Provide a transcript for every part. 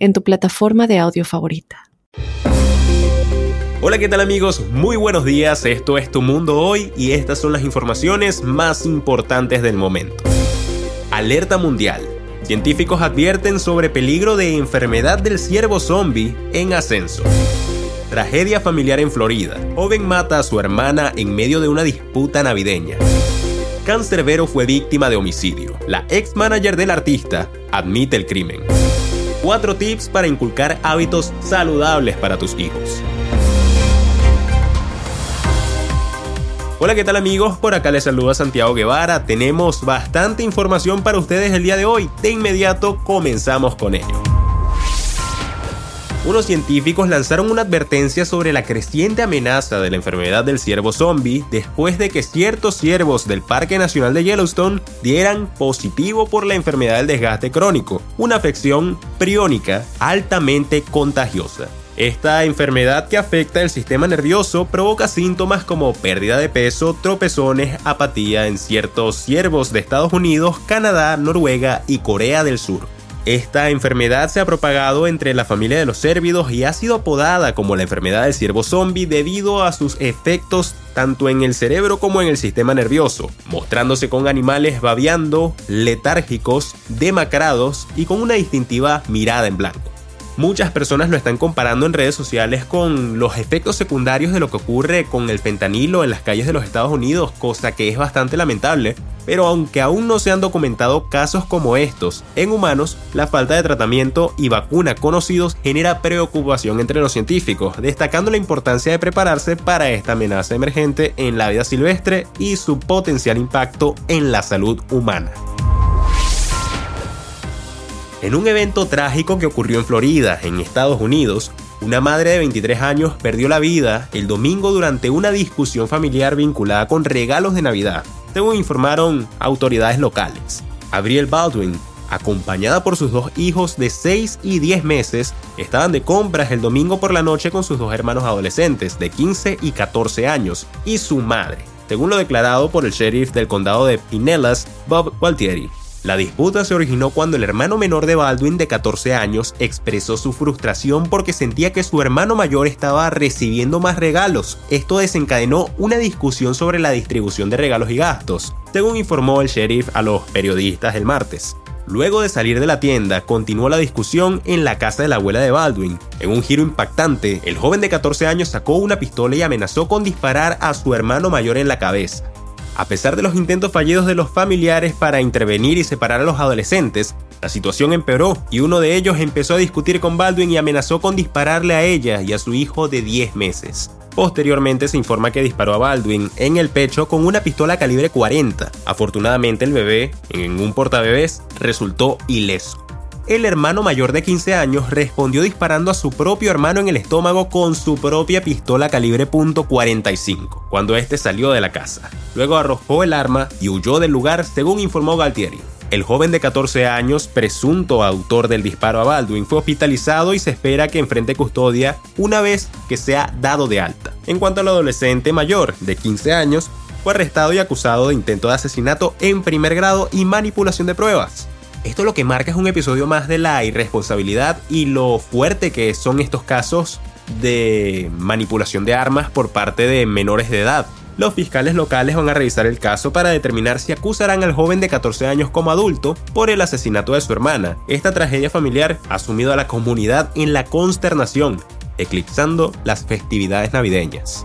en tu plataforma de audio favorita. Hola, ¿qué tal amigos? Muy buenos días, esto es Tu Mundo Hoy y estas son las informaciones más importantes del momento. Alerta mundial. Científicos advierten sobre peligro de enfermedad del ciervo zombie en ascenso. Tragedia familiar en Florida. Joven mata a su hermana en medio de una disputa navideña. Cancerbero fue víctima de homicidio. La ex manager del artista admite el crimen. 4 tips para inculcar hábitos saludables para tus hijos. Hola, ¿qué tal amigos? Por acá les saluda Santiago Guevara. Tenemos bastante información para ustedes el día de hoy. De inmediato comenzamos con ello unos científicos lanzaron una advertencia sobre la creciente amenaza de la enfermedad del ciervo zombie después de que ciertos ciervos del Parque Nacional de Yellowstone dieran positivo por la enfermedad del desgaste crónico, una afección priónica altamente contagiosa. Esta enfermedad que afecta el sistema nervioso provoca síntomas como pérdida de peso, tropezones, apatía en ciertos ciervos de Estados Unidos, Canadá, Noruega y Corea del Sur. Esta enfermedad se ha propagado entre la familia de los cérvidos y ha sido apodada como la enfermedad del ciervo zombie debido a sus efectos tanto en el cerebro como en el sistema nervioso, mostrándose con animales babeando, letárgicos, demacrados y con una distintiva mirada en blanco. Muchas personas lo están comparando en redes sociales con los efectos secundarios de lo que ocurre con el fentanilo en las calles de los Estados Unidos, cosa que es bastante lamentable. Pero aunque aún no se han documentado casos como estos en humanos, la falta de tratamiento y vacuna conocidos genera preocupación entre los científicos, destacando la importancia de prepararse para esta amenaza emergente en la vida silvestre y su potencial impacto en la salud humana. En un evento trágico que ocurrió en Florida, en Estados Unidos, una madre de 23 años perdió la vida el domingo durante una discusión familiar vinculada con regalos de Navidad, según informaron autoridades locales. Abriel Baldwin, acompañada por sus dos hijos de 6 y 10 meses, estaban de compras el domingo por la noche con sus dos hermanos adolescentes de 15 y 14 años y su madre, según lo declarado por el sheriff del condado de Pinellas, Bob Gualtieri. La disputa se originó cuando el hermano menor de Baldwin de 14 años expresó su frustración porque sentía que su hermano mayor estaba recibiendo más regalos. Esto desencadenó una discusión sobre la distribución de regalos y gastos, según informó el sheriff a los periodistas el martes. Luego de salir de la tienda, continuó la discusión en la casa de la abuela de Baldwin. En un giro impactante, el joven de 14 años sacó una pistola y amenazó con disparar a su hermano mayor en la cabeza. A pesar de los intentos fallidos de los familiares para intervenir y separar a los adolescentes, la situación empeoró y uno de ellos empezó a discutir con Baldwin y amenazó con dispararle a ella y a su hijo de 10 meses. Posteriormente se informa que disparó a Baldwin en el pecho con una pistola calibre 40. Afortunadamente el bebé, en un portabebés, resultó ileso el hermano mayor de 15 años respondió disparando a su propio hermano en el estómago con su propia pistola calibre .45 cuando este salió de la casa. Luego arrojó el arma y huyó del lugar, según informó Galtieri. El joven de 14 años, presunto autor del disparo a Baldwin, fue hospitalizado y se espera que enfrente custodia una vez que sea dado de alta. En cuanto al adolescente mayor, de 15 años, fue arrestado y acusado de intento de asesinato en primer grado y manipulación de pruebas. Esto lo que marca es un episodio más de la irresponsabilidad y lo fuerte que son estos casos de manipulación de armas por parte de menores de edad. Los fiscales locales van a revisar el caso para determinar si acusarán al joven de 14 años como adulto por el asesinato de su hermana. Esta tragedia familiar ha sumido a la comunidad en la consternación, eclipsando las festividades navideñas.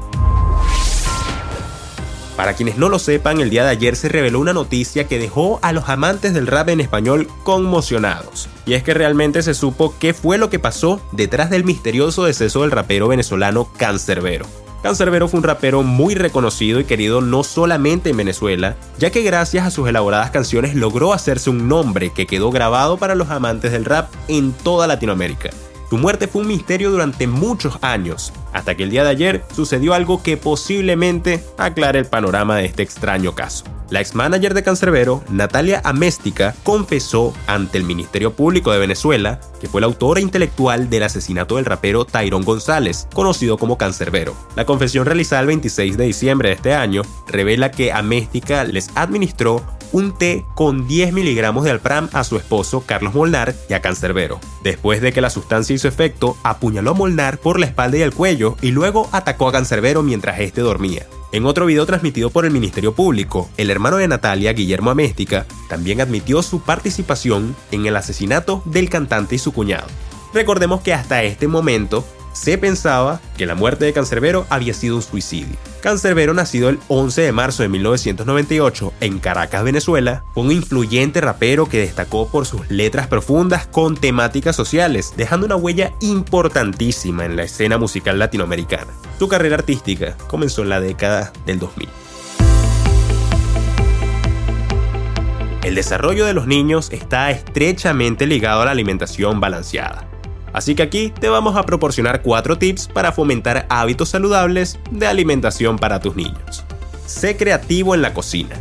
Para quienes no lo sepan, el día de ayer se reveló una noticia que dejó a los amantes del rap en español conmocionados. Y es que realmente se supo qué fue lo que pasó detrás del misterioso deceso del rapero venezolano Cancerbero. Cancerbero fue un rapero muy reconocido y querido no solamente en Venezuela, ya que gracias a sus elaboradas canciones logró hacerse un nombre que quedó grabado para los amantes del rap en toda Latinoamérica. Su muerte fue un misterio durante muchos años, hasta que el día de ayer sucedió algo que posiblemente aclare el panorama de este extraño caso. La ex-manager de Cancerbero, Natalia Améstica, confesó ante el Ministerio Público de Venezuela que fue la autora intelectual del asesinato del rapero Tyrone González, conocido como Cancerbero. La confesión realizada el 26 de diciembre de este año revela que Améstica les administró un té con 10 miligramos de alpram a su esposo Carlos Molnar y a Cancerbero. Después de que la sustancia hizo efecto, apuñaló a Molnar por la espalda y el cuello y luego atacó a Cancerbero mientras este dormía. En otro video transmitido por el Ministerio Público, el hermano de Natalia, Guillermo Améstica, también admitió su participación en el asesinato del cantante y su cuñado. Recordemos que hasta este momento se pensaba que la muerte de Cancerbero había sido un suicidio. Cancerbero, nacido el 11 de marzo de 1998 en Caracas, Venezuela, fue un influyente rapero que destacó por sus letras profundas con temáticas sociales, dejando una huella importantísima en la escena musical latinoamericana. Su carrera artística comenzó en la década del 2000. El desarrollo de los niños está estrechamente ligado a la alimentación balanceada. Así que aquí te vamos a proporcionar cuatro tips para fomentar hábitos saludables de alimentación para tus niños. Sé creativo en la cocina.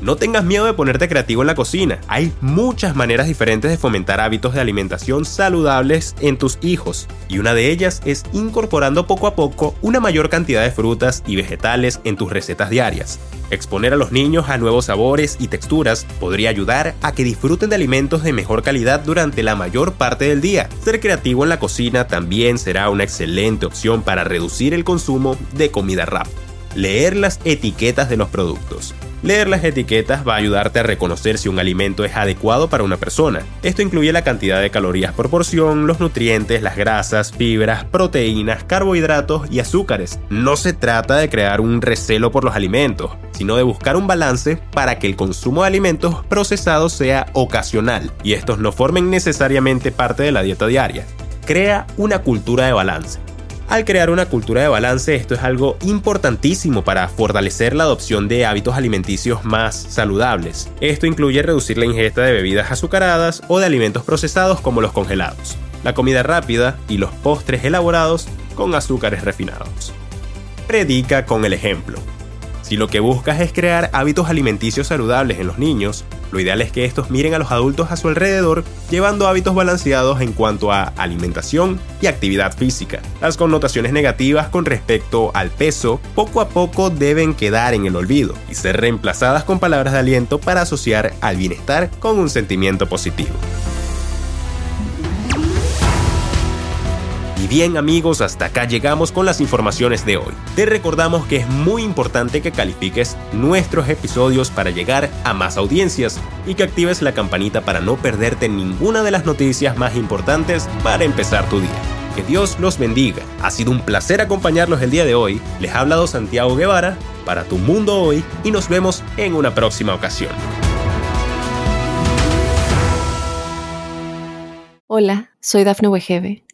No tengas miedo de ponerte creativo en la cocina. Hay muchas maneras diferentes de fomentar hábitos de alimentación saludables en tus hijos. Y una de ellas es incorporando poco a poco una mayor cantidad de frutas y vegetales en tus recetas diarias. Exponer a los niños a nuevos sabores y texturas podría ayudar a que disfruten de alimentos de mejor calidad durante la mayor parte del día. Ser creativo en la cocina también será una excelente opción para reducir el consumo de comida rápida. Leer las etiquetas de los productos. Leer las etiquetas va a ayudarte a reconocer si un alimento es adecuado para una persona. Esto incluye la cantidad de calorías por porción, los nutrientes, las grasas, fibras, proteínas, carbohidratos y azúcares. No se trata de crear un recelo por los alimentos, sino de buscar un balance para que el consumo de alimentos procesados sea ocasional y estos no formen necesariamente parte de la dieta diaria. Crea una cultura de balance. Al crear una cultura de balance, esto es algo importantísimo para fortalecer la adopción de hábitos alimenticios más saludables. Esto incluye reducir la ingesta de bebidas azucaradas o de alimentos procesados como los congelados, la comida rápida y los postres elaborados con azúcares refinados. Predica con el ejemplo. Si lo que buscas es crear hábitos alimenticios saludables en los niños, lo ideal es que estos miren a los adultos a su alrededor llevando hábitos balanceados en cuanto a alimentación y actividad física. Las connotaciones negativas con respecto al peso poco a poco deben quedar en el olvido y ser reemplazadas con palabras de aliento para asociar al bienestar con un sentimiento positivo. Bien amigos, hasta acá llegamos con las informaciones de hoy. Te recordamos que es muy importante que califiques nuestros episodios para llegar a más audiencias y que actives la campanita para no perderte ninguna de las noticias más importantes para empezar tu día. Que Dios los bendiga. Ha sido un placer acompañarlos el día de hoy. Les ha hablado Santiago Guevara para Tu Mundo Hoy y nos vemos en una próxima ocasión. Hola, soy Dafne Wegebe